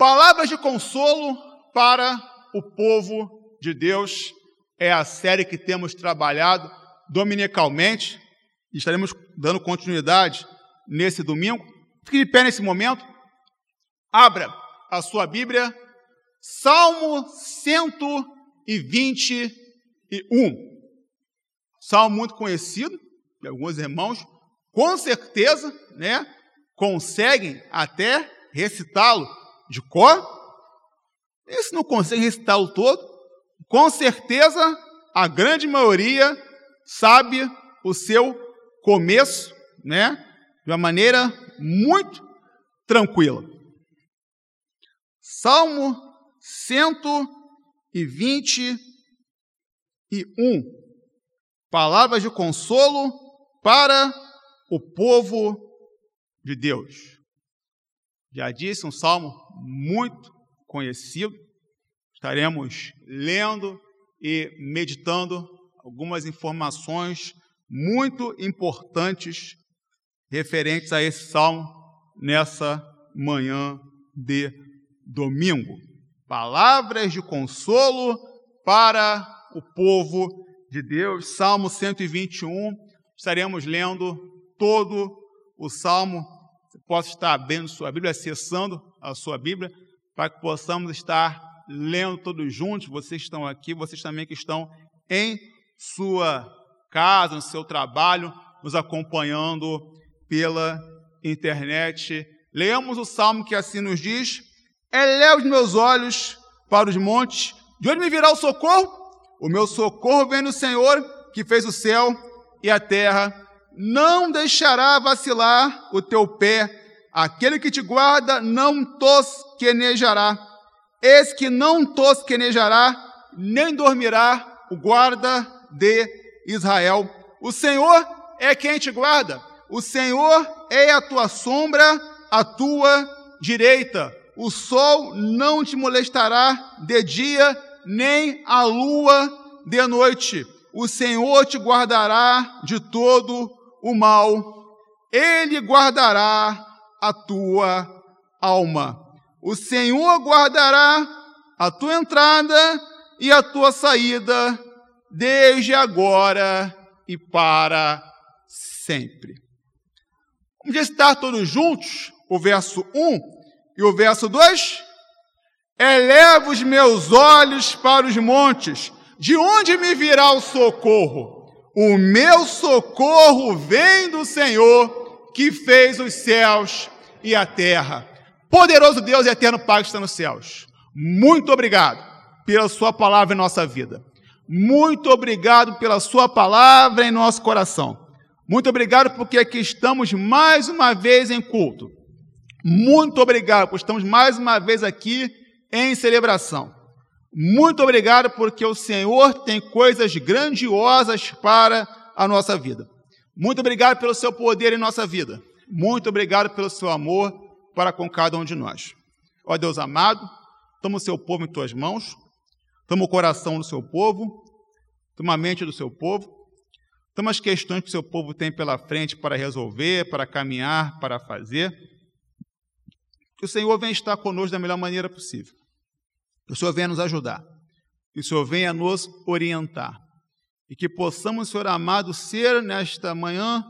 Palavras de consolo para o povo de Deus é a série que temos trabalhado dominicalmente estaremos dando continuidade nesse domingo. Fique de pé nesse momento. Abra a sua Bíblia, Salmo 121. Salmo muito conhecido de alguns irmãos, com certeza, né, conseguem até recitá-lo de cor. E se não conseguem recitá-lo todo, com certeza a grande maioria sabe o seu começo, né, de uma maneira muito tranquila. Salmo 121. Palavras de consolo para o povo de Deus. Já disse, um salmo muito conhecido. Estaremos lendo e meditando algumas informações muito importantes referentes a esse salmo nessa manhã de domingo. Palavras de consolo para o povo de Deus, Salmo 121. Estaremos lendo todo o salmo. Possa estar abrindo sua Bíblia, acessando a sua Bíblia, para que possamos estar lendo todos juntos. Vocês estão aqui, vocês também que estão em sua casa, no seu trabalho, nos acompanhando pela internet. Leamos o salmo que assim nos diz: Eleva os meus olhos para os montes, de onde me virá o socorro? O meu socorro vem do Senhor, que fez o céu e a terra. Não deixará vacilar o teu pé, aquele que te guarda não tosquenejará. Esse que não tosquenejará, nem dormirá, o guarda de Israel. O Senhor é quem te guarda. O Senhor é a tua sombra, a tua direita. O sol não te molestará de dia, nem a lua de noite. O Senhor te guardará de todo o mal. Ele guardará a tua alma. O Senhor guardará a tua entrada e a tua saída desde agora e para sempre. Vamos estar todos juntos o verso 1 e o verso 2? Eleva os meus olhos para os montes, de onde me virá o socorro? O meu socorro vem do Senhor, que fez os céus e a terra. Poderoso Deus e eterno Pai que está nos céus, muito obrigado pela Sua palavra em nossa vida. Muito obrigado pela Sua palavra em nosso coração. Muito obrigado porque aqui estamos mais uma vez em culto. Muito obrigado por estamos mais uma vez aqui em celebração. Muito obrigado porque o Senhor tem coisas grandiosas para a nossa vida. Muito obrigado pelo seu poder em nossa vida. Muito obrigado pelo seu amor para com cada um de nós. Ó Deus amado, toma o seu povo em tuas mãos, toma o coração do seu povo, toma a mente do seu povo, toma as questões que o seu povo tem pela frente para resolver, para caminhar, para fazer. Que o Senhor venha estar conosco da melhor maneira possível. Que o Senhor venha nos ajudar. Que o Senhor venha nos orientar. E que possamos, Senhor amado, ser nesta manhã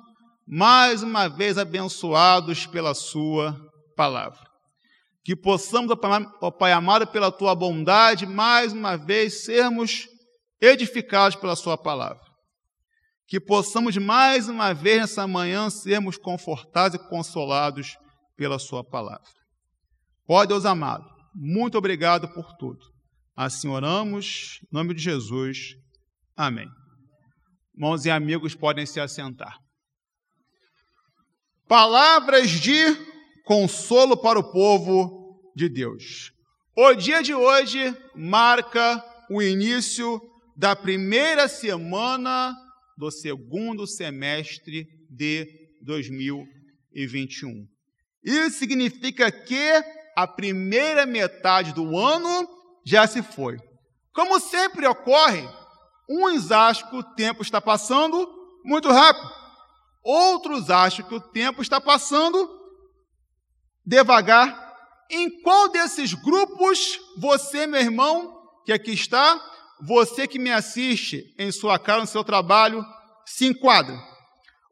mais uma vez abençoados pela Sua palavra. Que possamos, ó Pai amado, pela Tua bondade, mais uma vez sermos edificados pela Sua palavra. Que possamos mais uma vez nessa manhã sermos confortados e consolados pela Sua palavra. Ó Deus amado, muito obrigado por tudo. Assim oramos, em nome de Jesus. Amém. Irmãos e amigos podem se assentar. Palavras de consolo para o povo de Deus. O dia de hoje marca o início da primeira semana do segundo semestre de 2021. Isso significa que a primeira metade do ano já se foi. Como sempre ocorre, uns acham que o tempo está passando muito rápido, outros acham que o tempo está passando devagar. Em qual desses grupos você, meu irmão, que aqui está, você que me assiste em sua casa, no seu trabalho, se enquadra?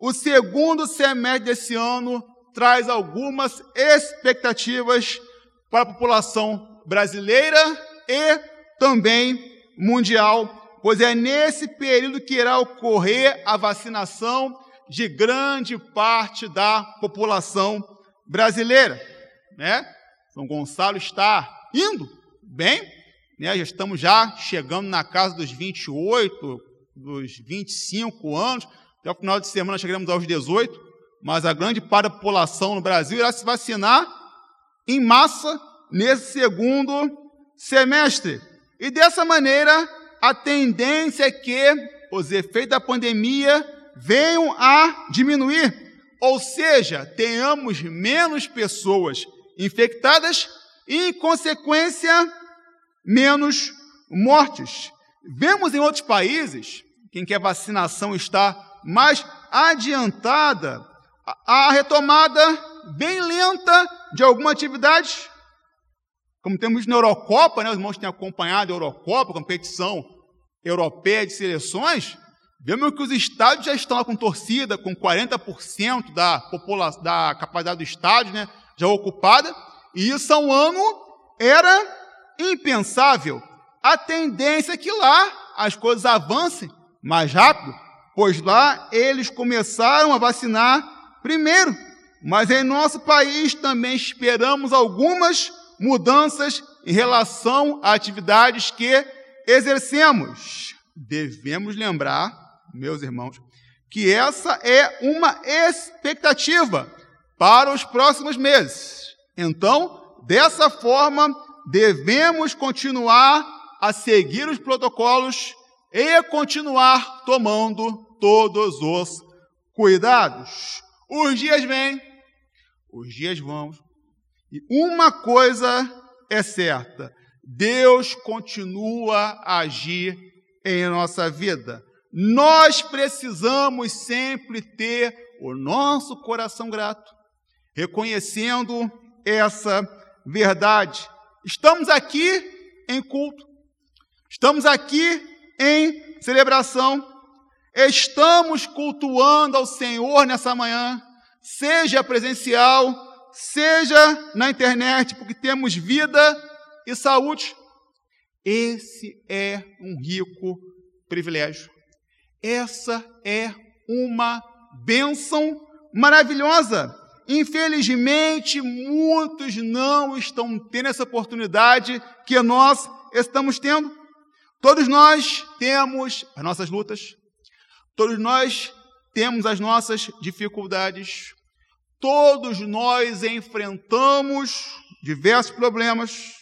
O segundo semestre desse ano traz algumas expectativas para a população brasileira e também mundial, pois é nesse período que irá ocorrer a vacinação de grande parte da população brasileira, né? São Gonçalo está indo bem, né? Já estamos já chegando na casa dos 28, dos 25 anos, até o final de semana chegaremos aos 18, mas a grande parte da população no Brasil irá se vacinar em massa nesse segundo semestre. E dessa maneira, a tendência é que os efeitos da pandemia venham a diminuir, ou seja, tenhamos menos pessoas infectadas e, em consequência, menos mortes. Vemos em outros países, em que a vacinação está mais adiantada, a retomada bem lenta de alguma atividade, como temos na Eurocopa, né, os irmãos têm acompanhado a Eurocopa, competição europeia de seleções, vemos que os estádios já estão lá com torcida, com 40% da, população, da capacidade do estádio né, já ocupada, e isso há um ano era impensável. A tendência é que lá as coisas avancem mais rápido, pois lá eles começaram a vacinar primeiro. Mas em nosso país também esperamos algumas mudanças em relação a atividades que exercemos. Devemos lembrar, meus irmãos, que essa é uma expectativa para os próximos meses. Então, dessa forma, devemos continuar a seguir os protocolos e continuar tomando todos os cuidados. Os dias vêm, os dias vão, e uma coisa é certa: Deus continua a agir em nossa vida. Nós precisamos sempre ter o nosso coração grato, reconhecendo essa verdade. Estamos aqui em culto, estamos aqui em celebração, estamos cultuando ao Senhor nessa manhã, seja presencial, seja na internet, porque temos vida e saúde. Esse é um rico privilégio. Essa é uma bênção maravilhosa. Infelizmente, muitos não estão tendo essa oportunidade que nós estamos tendo. Todos nós temos as nossas lutas, todos nós temos as nossas dificuldades, Todos nós enfrentamos diversos problemas.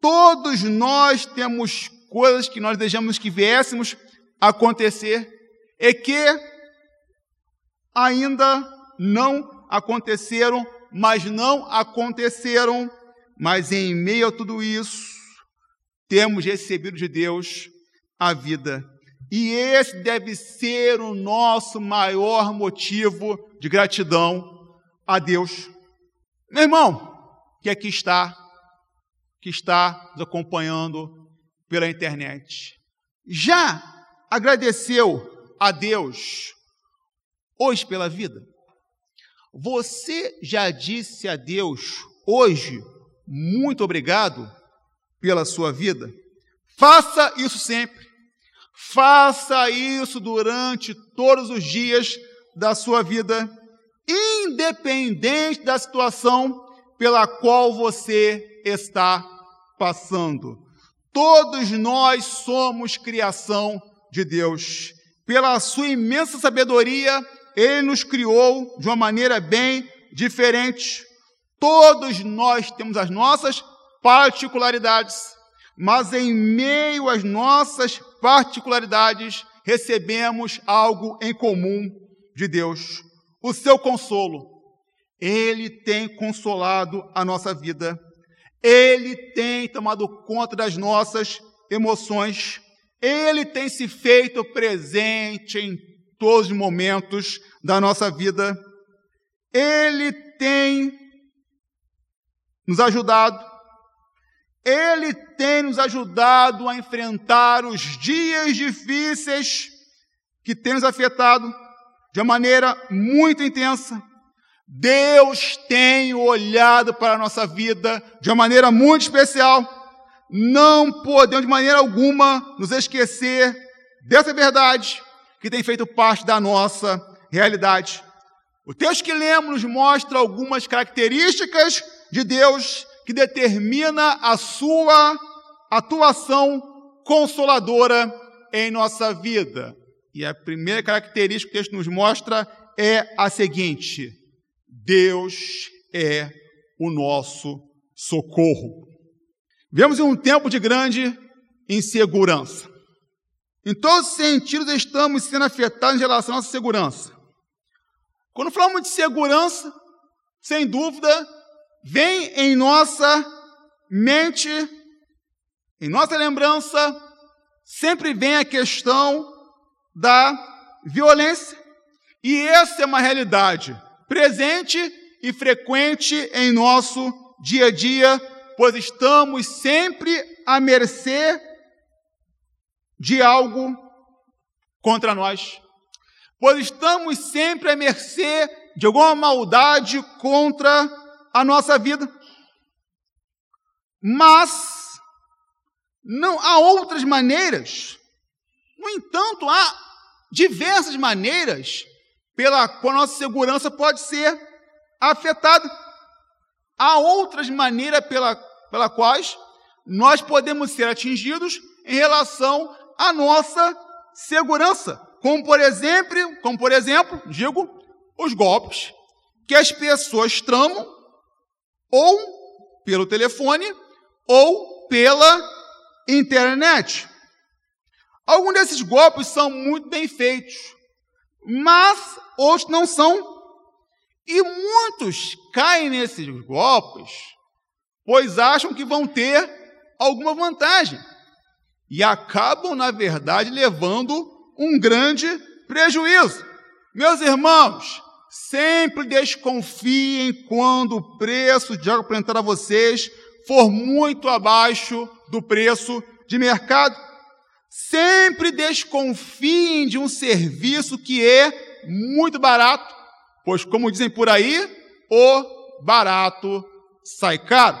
Todos nós temos coisas que nós desejamos que viéssemos acontecer e que ainda não aconteceram, mas não aconteceram. Mas em meio a tudo isso, temos recebido de Deus a vida. E esse deve ser o nosso maior motivo de gratidão a Deus. Meu irmão, que aqui está, que está nos acompanhando pela internet, já agradeceu a Deus hoje pela vida? Você já disse a Deus hoje muito obrigado pela sua vida? Faça isso sempre. Faça isso durante todos os dias da sua vida, independente da situação pela qual você está passando. Todos nós somos criação de Deus. Pela sua imensa sabedoria, ele nos criou de uma maneira bem diferente. Todos nós temos as nossas particularidades, mas em meio às nossas particularidades, recebemos algo em comum de Deus, o seu consolo. Ele tem consolado a nossa vida. Ele tem tomado conta das nossas emoções. Ele tem se feito presente em todos os momentos da nossa vida. Ele tem nos ajudado. Ele tem nos ajudado a enfrentar os dias difíceis que tem nos afetado de uma maneira muito intensa. Deus tem olhado para a nossa vida de uma maneira muito especial. Não podemos de maneira alguma nos esquecer dessa verdade que tem feito parte da nossa realidade. O texto que lemos nos mostra algumas características de Deus que determina a sua atuação consoladora em nossa vida. E a primeira característica que o texto nos mostra é a seguinte: Deus é o nosso socorro. Vemos em um tempo de grande insegurança. Em todos os sentidos estamos sendo afetados em relação à nossa segurança. Quando falamos de segurança, sem dúvida, vem em nossa mente, em nossa lembrança, sempre vem a questão da violência. E essa é uma realidade presente e frequente em nosso dia a dia, pois estamos sempre à mercê de algo contra nós. Pois estamos sempre à mercê de alguma maldade contra a nossa vida. Mas não há outras maneiras. No entanto, há diversas maneiras pela qual a nossa segurança pode ser afetada. Há outras maneiras pela, pela quais nós podemos ser atingidos em relação à nossa segurança, como por exemplo, como por exemplo, digo, os golpes que as pessoas tramam ou pelo telefone ou pela internet. Alguns desses golpes são muito bem feitos, mas outros não são. E muitos caem nesses golpes, pois acham que vão ter alguma vantagem e acabam, na verdade, levando um grande prejuízo. Meus irmãos, sempre desconfiem quando o preço de algo para a vocês for muito abaixo do preço de mercado. Sempre desconfiem de um serviço que é muito barato, pois, como dizem por aí, o barato sai caro.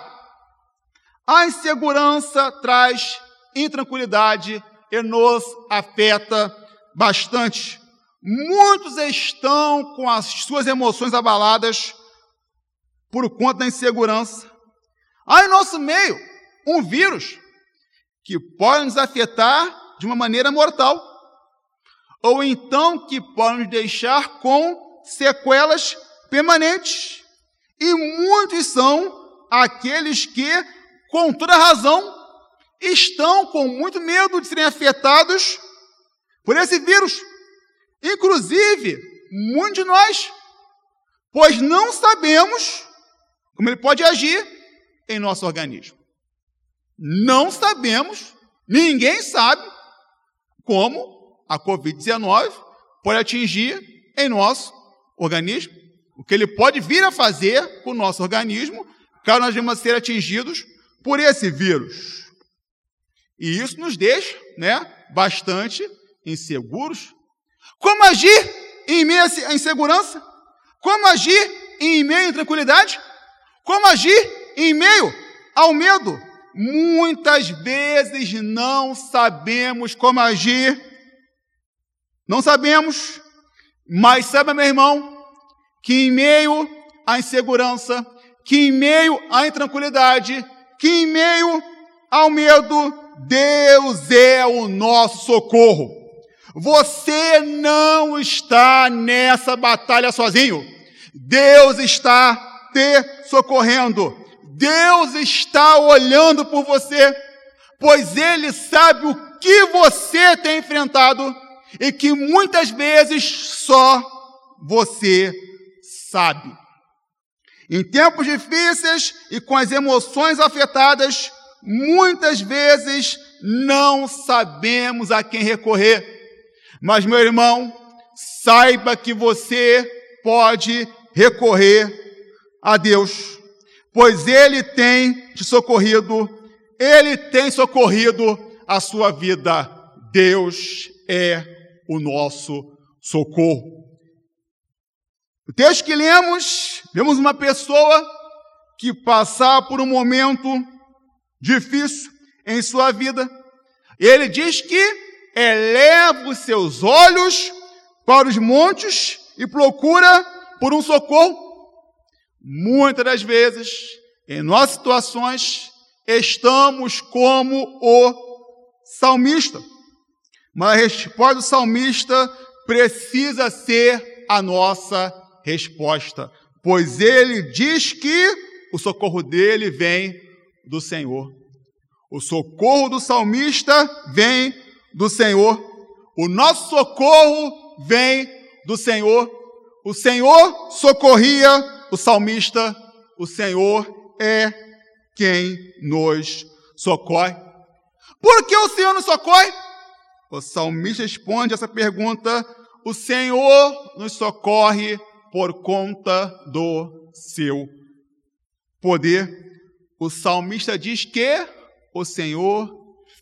A insegurança traz intranquilidade e nos afeta bastante. Muitos estão com as suas emoções abaladas por conta da insegurança. Há em nosso meio um vírus que pode nos afetar de uma maneira mortal, ou então que pode nos deixar com sequelas permanentes. E muitos são aqueles que, com toda razão, estão com muito medo de serem afetados por esse vírus. Inclusive, muitos de nós, pois não sabemos como ele pode agir em nosso organismo. Não sabemos, ninguém sabe como a Covid-19 pode atingir em nosso organismo, o que ele pode vir a fazer com o nosso organismo, caso nós venhamos a ser atingidos por esse vírus. E isso nos deixa né, bastante inseguros. Como agir em meio à insegurança? Como agir em meio à intranquilidade? Como agir em meio ao medo? Muitas vezes não sabemos como agir. Não sabemos. Mas sabe, meu irmão, que em meio à insegurança, que em meio à intranquilidade, que em meio ao medo, Deus é o nosso socorro. Você não está nessa batalha sozinho. Deus está te socorrendo. Deus está olhando por você, pois Ele sabe o que você tem enfrentado e que muitas vezes só você sabe. Em tempos difíceis e com as emoções afetadas, muitas vezes não sabemos a quem recorrer. Mas, meu irmão, saiba que você pode recorrer a Deus. Pois Ele tem te socorrido, Ele tem socorrido a sua vida. Deus é o nosso socorro. O texto que lemos, vemos uma pessoa que passar por um momento difícil em sua vida. Ele diz que eleva os seus olhos para os montes e procura por um socorro. Muitas das vezes, em nossas situações, estamos como o salmista. Mas a resposta do salmista precisa ser a nossa resposta, pois ele diz que o socorro dele vem do Senhor. O socorro do salmista vem do Senhor. O nosso socorro vem do Senhor. O Senhor socorria o salmista. O Senhor é quem nos socorre. Por que o Senhor nos socorre? O salmista responde essa pergunta: O Senhor nos socorre por conta do seu poder. O salmista diz que o Senhor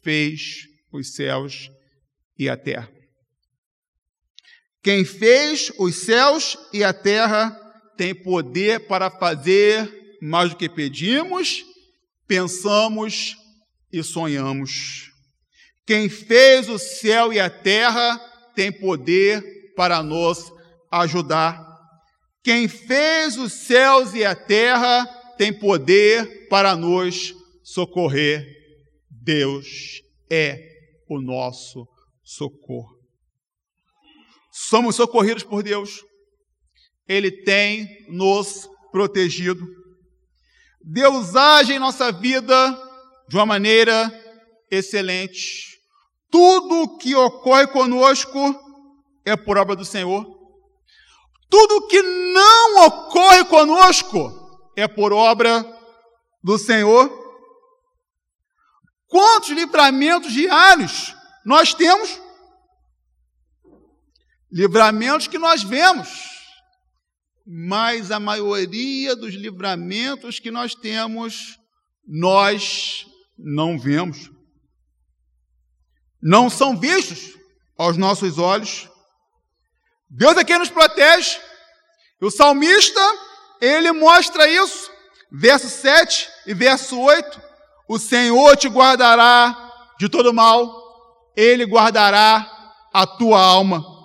fez os céus e a terra. Quem fez os céus e a terra tem poder para fazer mais do que pedimos, pensamos e sonhamos. Quem fez o céu e a terra tem poder para nos ajudar. Quem fez os céus e a terra tem poder para nos socorrer. Deus é o nosso socorro. Somos socorridos por Deus. Ele tem nos protegido. Deus age em nossa vida de uma maneira excelente. Tudo que ocorre conosco é por obra do Senhor. Tudo que não ocorre conosco é por obra do Senhor. Quantos livramentos diários nós temos? Livramentos que nós vemos, mas a maioria dos livramentos que nós temos, nós não vemos. Não são vistos aos nossos olhos. Deus é quem nos protege. O salmista, ele mostra isso. Verso 7 e verso 8. O Senhor te guardará de todo mal, Ele guardará a tua alma.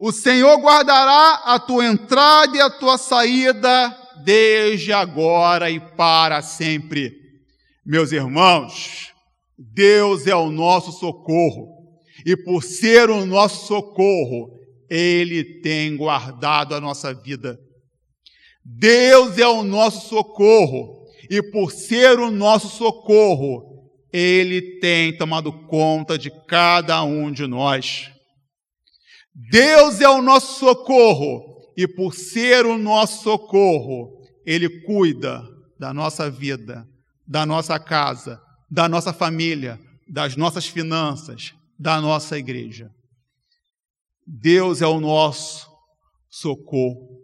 O Senhor guardará a tua entrada e a tua saída, desde agora e para sempre. Meus irmãos, Deus é o nosso socorro, e por ser o nosso socorro, Ele tem guardado a nossa vida. Deus é o nosso socorro, e por ser o nosso socorro, Ele tem tomado conta de cada um de nós. Deus é o nosso socorro, e por ser o nosso socorro, Ele cuida da nossa vida, da nossa casa, da nossa família, das nossas finanças, da nossa igreja. Deus é o nosso socorro.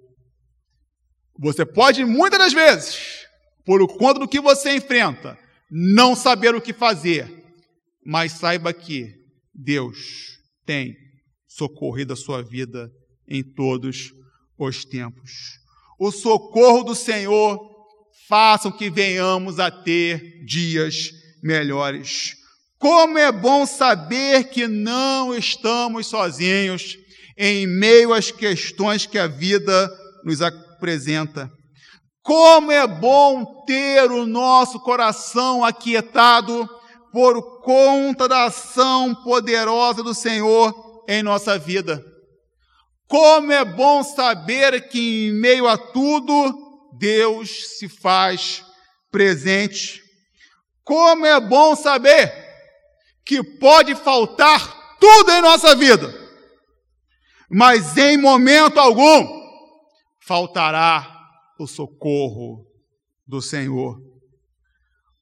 Você pode muitas das vezes por conta do que você enfrenta, não saber o que fazer, mas saiba que Deus tem socorrido a sua vida em todos os tempos. O socorro do Senhor faça que venhamos a ter dias melhores. Como é bom saber que não estamos sozinhos em meio às questões que a vida nos apresenta. Como é bom ter o nosso coração aquietado por conta da ação poderosa do Senhor em nossa vida. Como é bom saber que em meio a tudo Deus se faz presente. Como é bom saber que pode faltar tudo em nossa vida, mas em momento algum faltará o socorro do Senhor,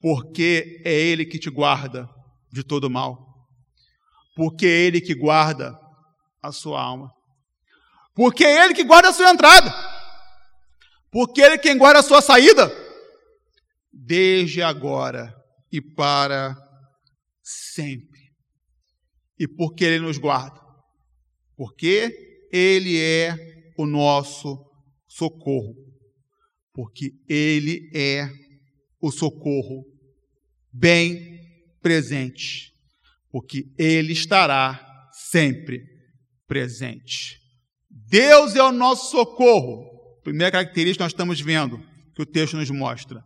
porque é Ele que te guarda de todo mal, porque é Ele que guarda a sua alma, porque é Ele que guarda a sua entrada, porque é Ele quem guarda a sua saída, desde agora e para sempre. E porque Ele nos guarda? Porque Ele é o nosso socorro. Porque Ele é o socorro bem presente. Porque Ele estará sempre presente. Deus é o nosso socorro. Primeira característica que nós estamos vendo, que o texto nos mostra.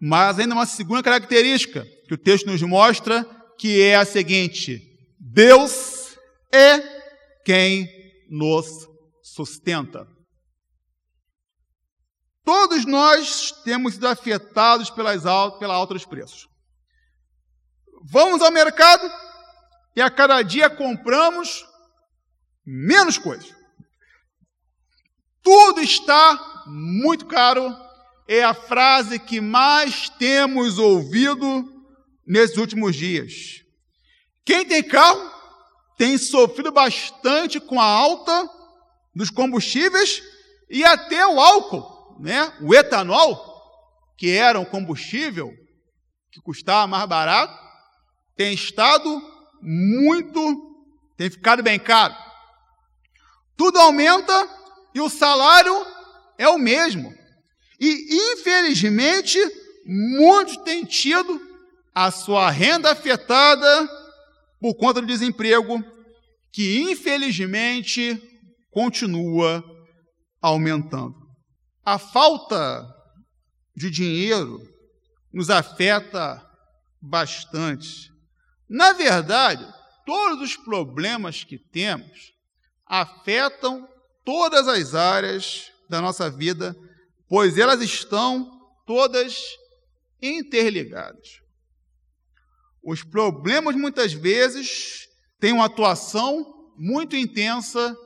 Mas ainda uma segunda característica que o texto nos mostra, que é a seguinte: Deus é quem nos sustenta. Todos nós temos sido afetados pelas altas, pela alta dos preços. Vamos ao mercado e a cada dia compramos menos coisas. Tudo está muito caro, é a frase que mais temos ouvido nesses últimos dias. Quem tem carro tem sofrido bastante com a alta dos combustíveis e até o álcool, né? O etanol, que era um combustível que custava mais barato, tem estado muito, tem ficado bem caro. Tudo aumenta e o salário é o mesmo. E, infelizmente, muitos têm tido a sua renda afetada por conta do desemprego, que, infelizmente, continua aumentando. A falta de dinheiro nos afeta bastante. Na verdade, todos os problemas que temos afetam todas as áreas da nossa vida, pois elas estão todas interligadas. Os problemas muitas vezes têm uma atuação muito intensa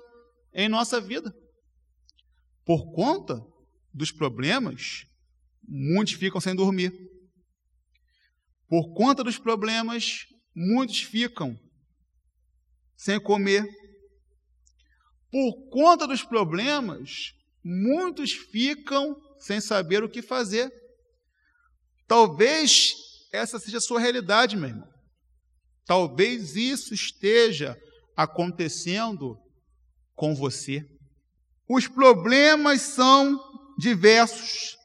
em nossa vida. Por conta dos problemas, muitos ficam sem dormir. Por conta dos problemas, muitos ficam sem comer. Por conta dos problemas, muitos ficam sem saber o que fazer. Talvez essa seja a sua realidade, meu irmão. Talvez isso esteja acontecendo com você. Os problemas são diversos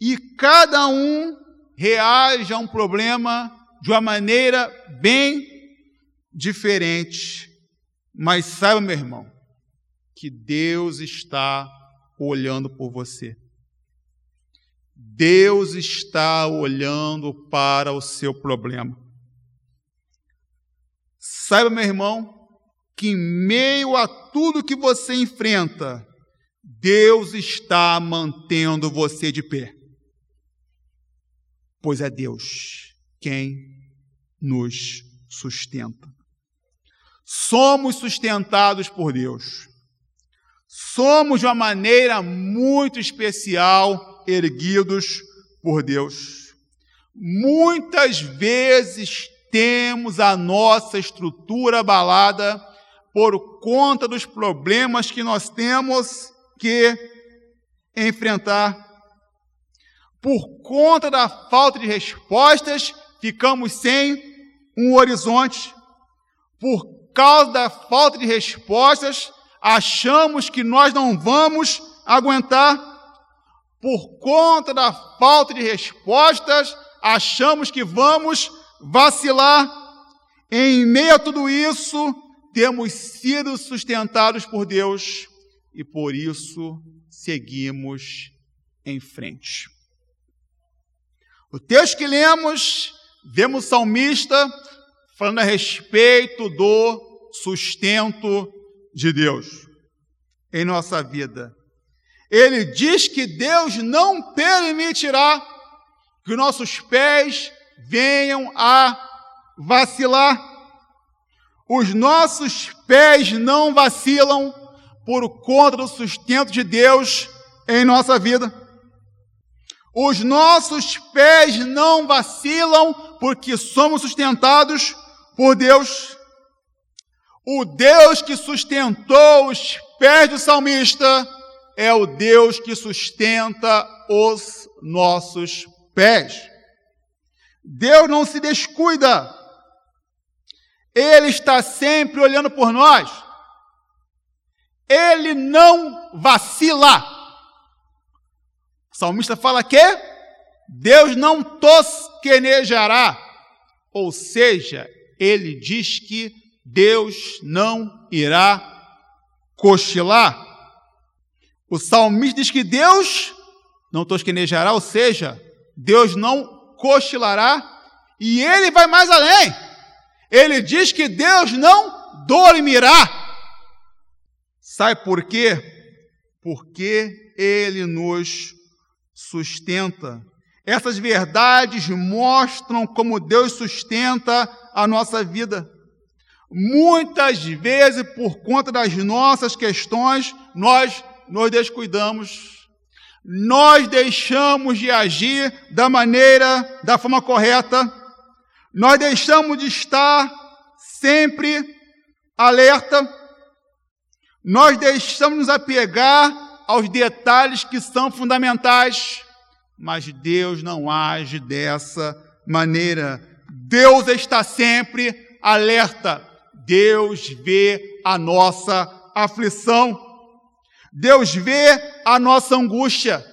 e cada um reage a um problema de uma maneira bem diferente. Mas saiba, meu irmão, que Deus está olhando por você. Deus está olhando para o seu problema. Saiba, meu irmão, que em meio a tudo que você enfrenta, Deus está mantendo você de pé. Pois é Deus quem nos sustenta. Somos sustentados por Deus. Somos de uma maneira muito especial erguidos por Deus. Muitas vezes temos a nossa estrutura abalada por conta dos problemas que nós temos que enfrentar. Por conta da falta de respostas, ficamos sem um horizonte. Por causa da falta de respostas, achamos que nós não vamos aguentar. Por conta da falta de respostas, achamos que vamos vacilar. Em meio a tudo isso, temos sido sustentados por Deus e por isso seguimos em frente. O texto que lemos, vemos salmista falando a respeito do sustento de Deus em nossa vida. Ele diz que Deus não permitirá que nossos pés venham a vacilar. Os nossos pés não vacilam por conta do sustento de Deus em nossa vida. Os nossos pés não vacilam porque somos sustentados por Deus. O Deus que sustentou os pés do salmista é o Deus que sustenta os nossos pés. Deus não se descuida. Ele está sempre olhando por nós. Ele não vacila. O salmista fala que Deus não tosquenejará. Ou seja, ele diz que Deus não irá cochilar. O salmista diz que Deus não tosquenejará, ou seja, Deus não cochilará, e ele vai mais além. Ele diz que Deus não dormirá. Sabe por quê? Porque ele nos sustenta. Essas verdades mostram como Deus sustenta a nossa vida. Muitas vezes, por conta das nossas questões, nós nos descuidamos nós deixamos de agir da maneira, da forma correta, nós deixamos de estar sempre alerta, nós deixamos de nos apegar aos detalhes que são fundamentais, mas Deus não age dessa maneira. Deus está sempre alerta. Deus vê a nossa aflição. Deus vê a nossa angústia.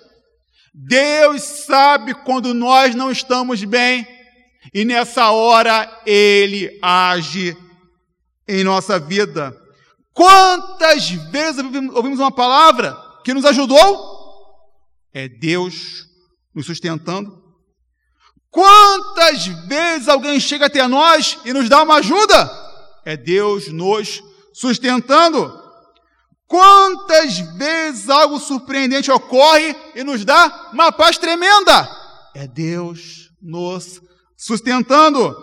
Deus sabe quando nós não estamos bem. E nessa hora Ele age em nossa vida. Quantas vezes ouvimos uma palavra que nos ajudou? É Deus nos sustentando. Quantas vezes alguém chega até nós e nos dá uma ajuda? É Deus nos sustentando. Quantas vezes algo surpreendente ocorre e nos dá uma paz tremenda? É Deus nos sustentando.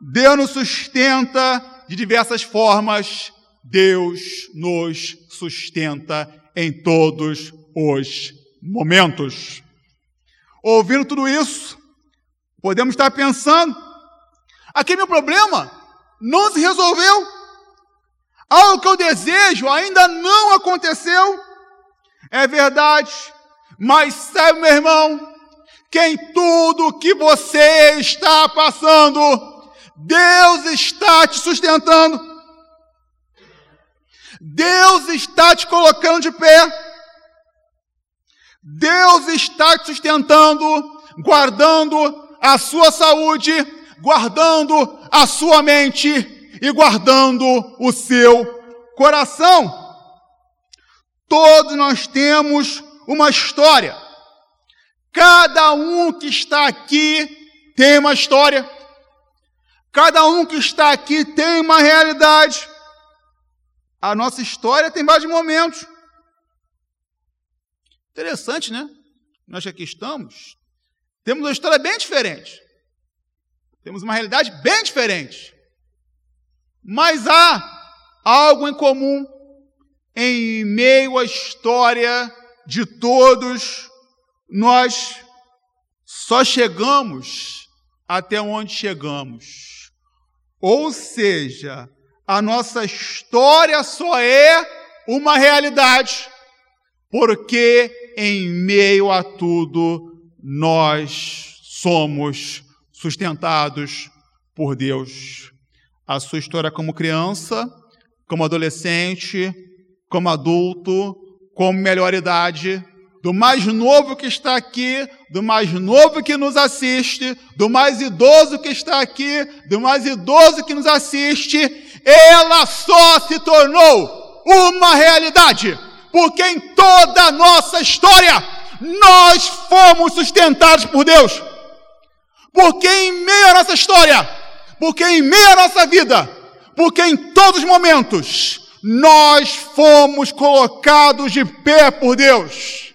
Deus nos sustenta de diversas formas. Deus nos sustenta em todos os momentos. Ouvindo tudo isso, podemos estar pensando: aquele meu problema não se resolveu. Algo que eu desejo ainda não aconteceu. É verdade. Mas sabe, meu irmão, que em tudo que você está passando, Deus está te sustentando. Deus está te colocando de pé. Deus está te sustentando, guardando a sua saúde, guardando a sua mente e guardando o seu coração. Todos nós temos uma história. Cada um que está aqui tem uma história. Cada um que está aqui tem uma realidade. A nossa história tem vários momentos. Interessante, né? Nós que aqui estamos, temos uma história bem diferente. Temos uma realidade bem diferente. Mas há algo em comum em meio à história de todos, nós só chegamos até onde chegamos. Ou seja, a nossa história só é uma realidade, porque em meio a tudo nós somos sustentados por Deus. A sua história como criança, como adolescente, como adulto, como melhor idade, do mais novo que está aqui, do mais novo que nos assiste, do mais idoso que está aqui, do mais idoso que nos assiste, ela só se tornou uma realidade, porque em toda a nossa história nós fomos sustentados por Deus. Porque em meio à nossa história porque em meio à nossa vida, porque em todos os momentos, nós fomos colocados de pé por Deus,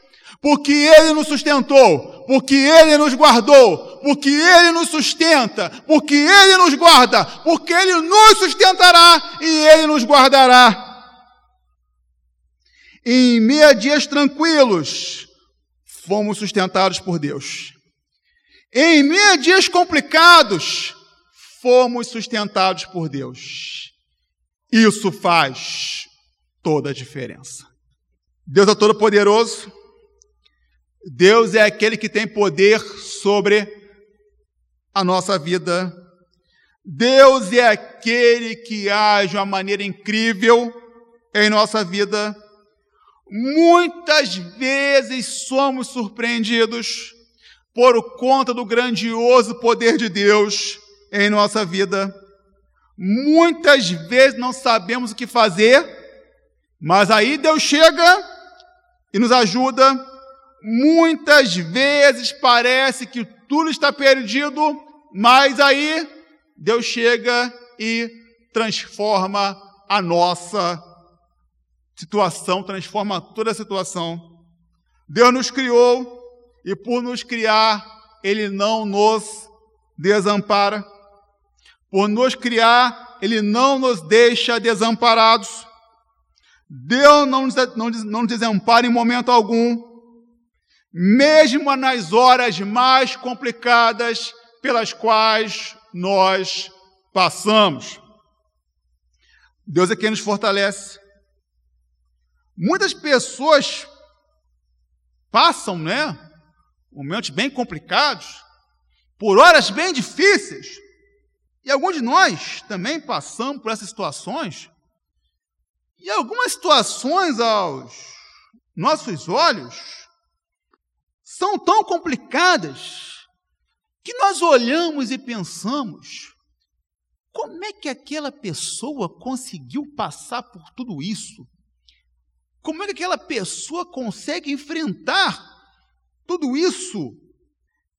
porque Ele nos sustentou, porque Ele nos guardou, porque Ele nos sustenta, porque Ele nos guarda, porque Ele nos sustentará e Ele nos guardará. Em meio a dias tranquilos, fomos sustentados por Deus. Em meio a dias complicados, fomos sustentados por Deus. Isso faz toda a diferença. Deus é todo-poderoso. Deus é aquele que tem poder sobre a nossa vida. Deus é aquele que age de uma maneira incrível em nossa vida. Muitas vezes somos surpreendidos por conta do grandioso poder de Deus em nossa vida. Muitas vezes não sabemos o que fazer, mas aí Deus chega e nos ajuda. Muitas vezes parece que tudo está perdido, mas aí Deus chega e transforma a nossa situação, transforma toda a situação. Deus nos criou e por nos criar, Ele não nos desampara. Por nos criar, Ele não nos deixa desamparados. Deus não nos, desampara em momento algum, mesmo nas horas mais complicadas pelas quais nós passamos. Deus é quem nos fortalece. Muitas pessoas passam, né, momentos bem complicados, por horas bem difíceis, e alguns de nós também passamos por essas situações, e algumas situações aos nossos olhos são tão complicadas que nós olhamos e pensamos: como é que aquela pessoa conseguiu passar por tudo isso? Como é que aquela pessoa consegue enfrentar tudo isso?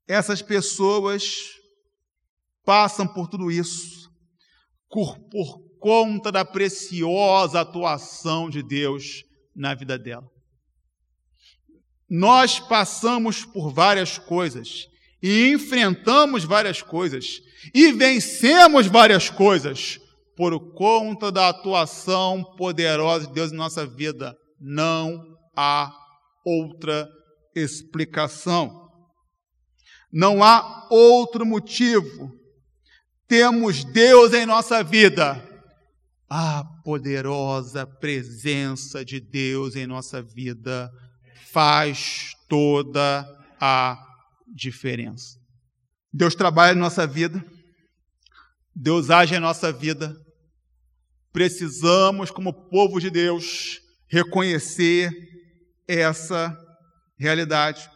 Essas pessoas passam por tudo isso por, por conta da preciosa atuação de Deus na vida dela. Nós passamos por várias coisas e enfrentamos várias coisas e vencemos várias coisas por conta da atuação poderosa de Deus em nossa vida. Não há outra explicação. Não há outro motivo. Temos Deus em nossa vida. A poderosa presença de Deus em nossa vida faz toda a diferença. Deus trabalha em nossa vida. Deus age em nossa vida. Precisamos, como povo de Deus, reconhecer essa realidade.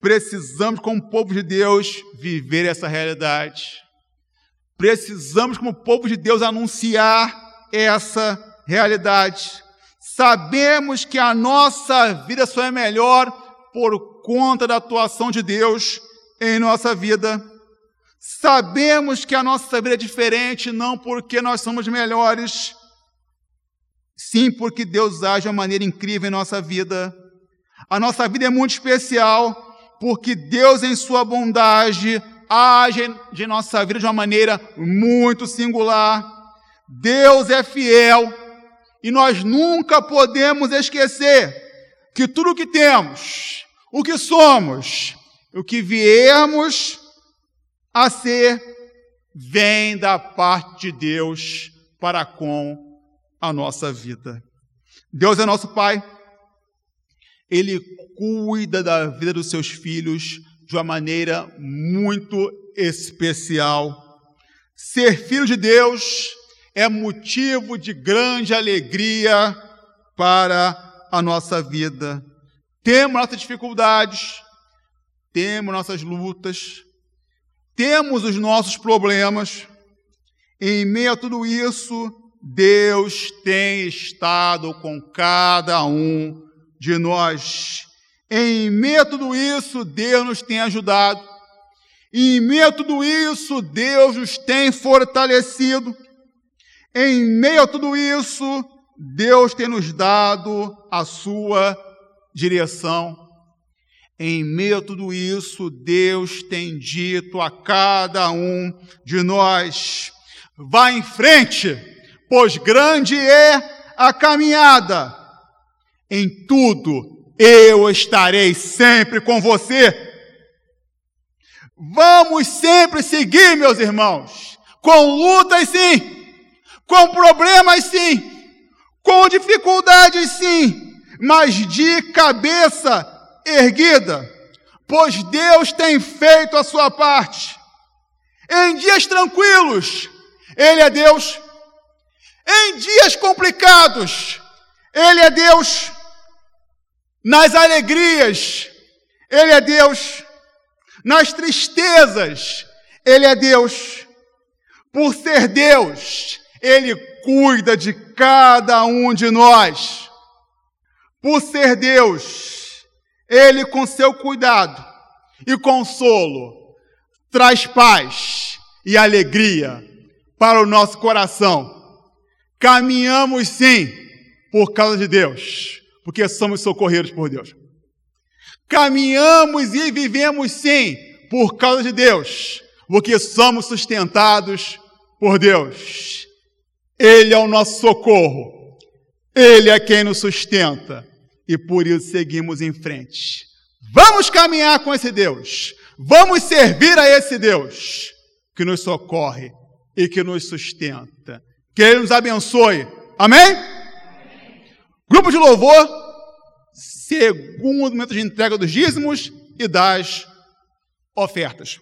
Precisamos, como povo de Deus, viver essa realidade. Precisamos, como povo de Deus, anunciar essa realidade. Sabemos que a nossa vida só é melhor por conta da atuação de Deus em nossa vida. Sabemos que a nossa vida é diferente não porque nós somos melhores, Sim, porque Deus age de uma maneira incrível em nossa vida. A nossa vida é muito especial, porque Deus, em Sua bondade, age de nossa vida de uma maneira muito singular. Deus é fiel e nós nunca podemos esquecer que tudo o que temos, o que somos, o que viemos a ser, vem da parte de Deus para com a nossa vida. Deus é nosso Pai, Ele cuida da vida dos seus filhos de uma maneira muito especial. Ser filho de Deus é motivo de grande alegria para a nossa vida. Temos nossas dificuldades, temos nossas lutas, temos os nossos problemas. Em meio a tudo isso, Deus tem estado com cada um de nós. Em meio a tudo isso, Deus nos tem ajudado. Em meio a tudo isso, Deus nos tem fortalecido. Em meio a tudo isso, Deus tem nos dado a sua direção. Em meio a tudo isso, Deus tem dito a cada um de nós: vá em frente, pois grande é a caminhada. Em tudo eu estarei sempre com você. Vamos sempre seguir, meus irmãos, com lutas sim, com problemas sim, com dificuldades sim, mas de cabeça erguida, pois Deus tem feito a sua parte. Em dias tranquilos, Ele é Deus. Em dias complicados, Ele é Deus. Nas alegrias, Ele é Deus. Nas tristezas, Ele é Deus. Por ser Deus, Ele cuida de cada um de nós. Por ser Deus, Ele, com seu cuidado e consolo, traz paz e alegria para o nosso coração. Caminhamos sim por causa de Deus, porque somos socorridos por Deus. Caminhamos e vivemos sim por causa de Deus, porque somos sustentados por Deus. Ele é o nosso socorro, Ele é quem nos sustenta e por isso seguimos em frente. Vamos caminhar com esse Deus, vamos servir a esse Deus que nos socorre e que nos sustenta. Que Ele nos abençoe. Amém? Grupo de louvor, segundo momento de entrega dos dízimos e das ofertas.